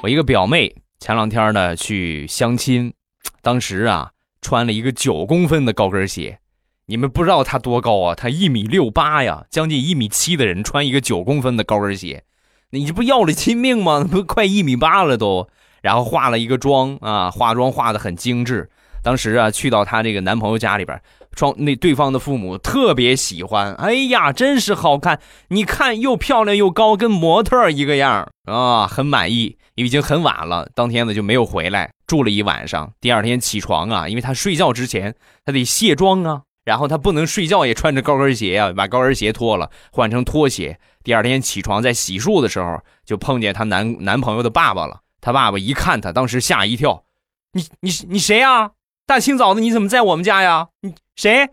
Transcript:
我一个表妹前两天呢去相亲，当时啊穿了一个九公分的高跟鞋，你们不知道她多高啊？她一米六八呀，将近一米七的人穿一个九公分的高跟鞋，你这不要了亲命吗？都快一米八了都。然后化了一个妆啊，化妆化的很精致。当时啊去到她这个男朋友家里边，双那对方的父母特别喜欢，哎呀，真是好看！你看又漂亮又高，跟模特一个样啊，很满意。已经很晚了，当天呢就没有回来，住了一晚上。第二天起床啊，因为她睡觉之前她得卸妆啊，然后她不能睡觉也穿着高跟鞋啊，把高跟鞋脱了换成拖鞋。第二天起床在洗漱的时候，就碰见她男男朋友的爸爸了。他爸爸一看她，当时吓一跳：“你你你谁呀？大清早的你怎么在我们家呀？你谁？”